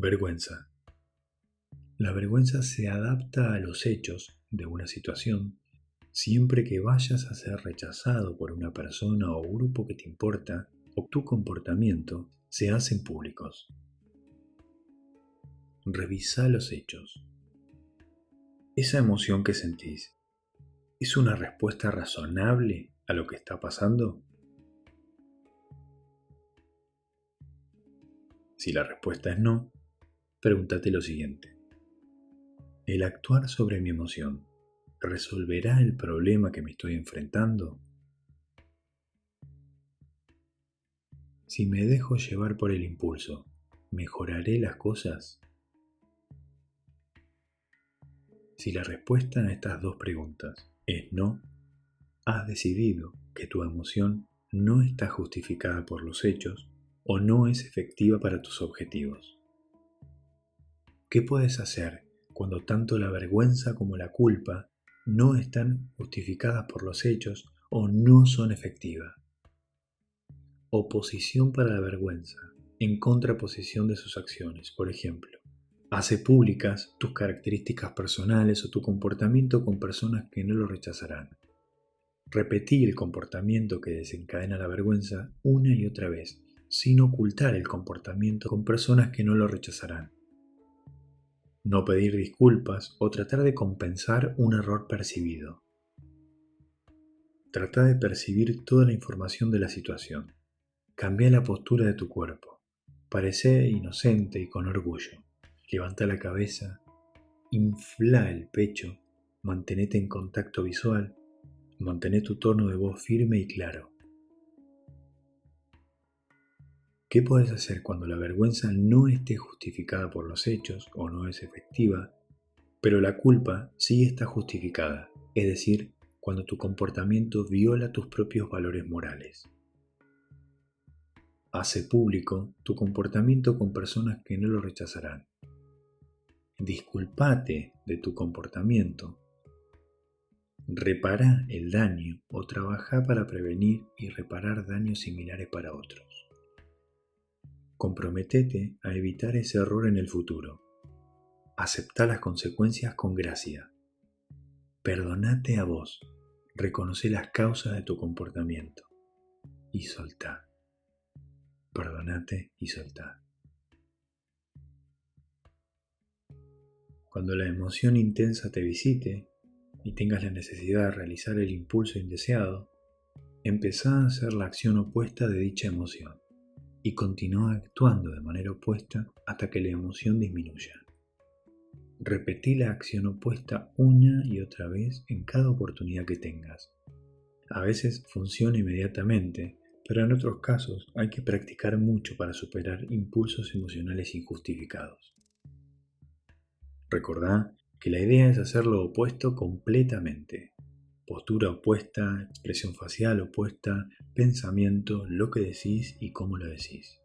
Vergüenza. La vergüenza se adapta a los hechos de una situación siempre que vayas a ser rechazado por una persona o grupo que te importa o tu comportamiento se hacen públicos. Revisa los hechos. Esa emoción que sentís, ¿es una respuesta razonable a lo que está pasando? Si la respuesta es no, pregúntate lo siguiente. ¿El actuar sobre mi emoción resolverá el problema que me estoy enfrentando? Si me dejo llevar por el impulso, ¿mejoraré las cosas? Si la respuesta a estas dos preguntas es no, has decidido que tu emoción no está justificada por los hechos o no es efectiva para tus objetivos. ¿Qué puedes hacer cuando tanto la vergüenza como la culpa no están justificadas por los hechos o no son efectivas? Oposición para la vergüenza, en contraposición de sus acciones, por ejemplo. Hace públicas tus características personales o tu comportamiento con personas que no lo rechazarán. Repetí el comportamiento que desencadena la vergüenza una y otra vez, sin ocultar el comportamiento con personas que no lo rechazarán no pedir disculpas o tratar de compensar un error percibido. Trata de percibir toda la información de la situación. Cambia la postura de tu cuerpo. Parece inocente y con orgullo. Levanta la cabeza, infla el pecho, mantenete en contacto visual, mantén tu tono de voz firme y claro. ¿Qué puedes hacer cuando la vergüenza no esté justificada por los hechos o no es efectiva, pero la culpa sí está justificada, es decir, cuando tu comportamiento viola tus propios valores morales? Hace público tu comportamiento con personas que no lo rechazarán. Disculpate de tu comportamiento. Repara el daño o trabaja para prevenir y reparar daños similares para otros. Comprometete a evitar ese error en el futuro. Acepta las consecuencias con gracia. Perdonate a vos. Reconoce las causas de tu comportamiento. Y soltá. Perdonate y soltá. Cuando la emoción intensa te visite y tengas la necesidad de realizar el impulso indeseado, empezá a hacer la acción opuesta de dicha emoción y continúa actuando de manera opuesta hasta que la emoción disminuya. Repetí la acción opuesta una y otra vez en cada oportunidad que tengas. A veces funciona inmediatamente, pero en otros casos hay que practicar mucho para superar impulsos emocionales injustificados. Recordá que la idea es hacer lo opuesto completamente. Postura opuesta, expresión facial opuesta, pensamiento, lo que decís y cómo lo decís.